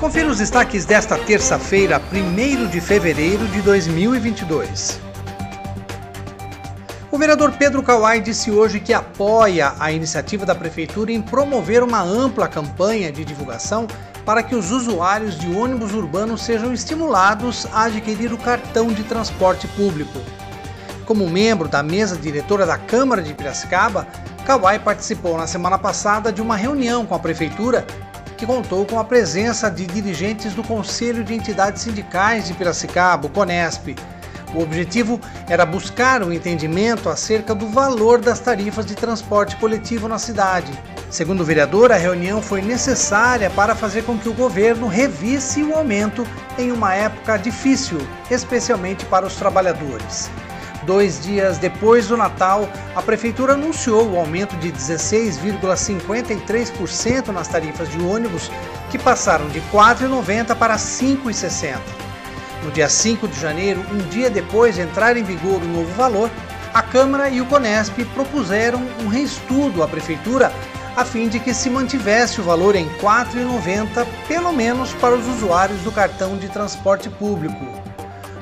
Confira os destaques desta terça-feira, 1 de fevereiro de 2022. O vereador Pedro Kawai disse hoje que apoia a iniciativa da Prefeitura em promover uma ampla campanha de divulgação para que os usuários de ônibus urbanos sejam estimulados a adquirir o cartão de transporte público. Como membro da mesa diretora da Câmara de Piracicaba, Kawai participou na semana passada de uma reunião com a Prefeitura que contou com a presença de dirigentes do Conselho de Entidades Sindicais de Piracicaba, CONESP. O objetivo era buscar um entendimento acerca do valor das tarifas de transporte coletivo na cidade. Segundo o vereador, a reunião foi necessária para fazer com que o governo revisse o aumento em uma época difícil, especialmente para os trabalhadores. Dois dias depois do Natal, a Prefeitura anunciou o aumento de 16,53% nas tarifas de ônibus, que passaram de R$ 4,90 para R$ 5,60. No dia 5 de janeiro, um dia depois de entrar em vigor o novo valor, a Câmara e o Conesp propuseram um reestudo à Prefeitura a fim de que se mantivesse o valor em R$ 4,90, pelo menos para os usuários do cartão de transporte público.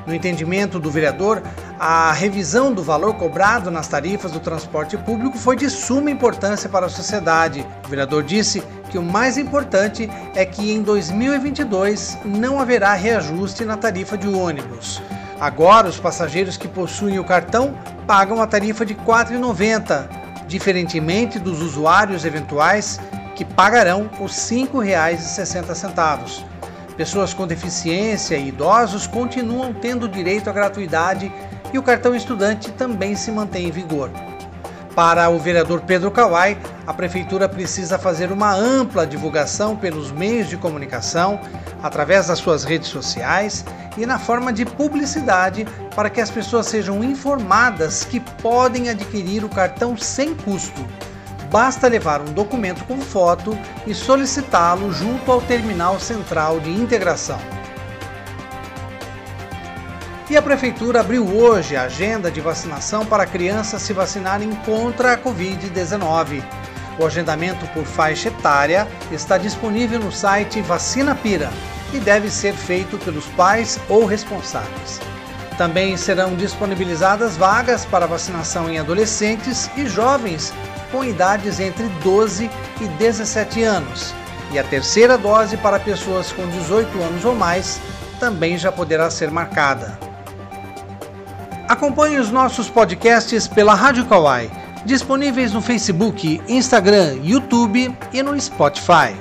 No entendimento do vereador, a revisão do valor cobrado nas tarifas do transporte público foi de suma importância para a sociedade. O vereador disse que o mais importante é que em 2022 não haverá reajuste na tarifa de ônibus. Agora, os passageiros que possuem o cartão pagam a tarifa de R$ 4,90, diferentemente dos usuários eventuais que pagarão os R$ 5,60. Pessoas com deficiência e idosos continuam tendo direito à gratuidade e o cartão estudante também se mantém em vigor. Para o vereador Pedro Kawai, a prefeitura precisa fazer uma ampla divulgação pelos meios de comunicação, através das suas redes sociais e na forma de publicidade para que as pessoas sejam informadas que podem adquirir o cartão sem custo. Basta levar um documento com foto e solicitá-lo junto ao Terminal Central de Integração. E a Prefeitura abriu hoje a agenda de vacinação para crianças se vacinarem contra a Covid-19. O agendamento por faixa etária está disponível no site Vacina Pira e deve ser feito pelos pais ou responsáveis. Também serão disponibilizadas vagas para vacinação em adolescentes e jovens com idades entre 12 e 17 anos. E a terceira dose para pessoas com 18 anos ou mais também já poderá ser marcada. Acompanhe os nossos podcasts pela Rádio Kawai, disponíveis no Facebook, Instagram, YouTube e no Spotify.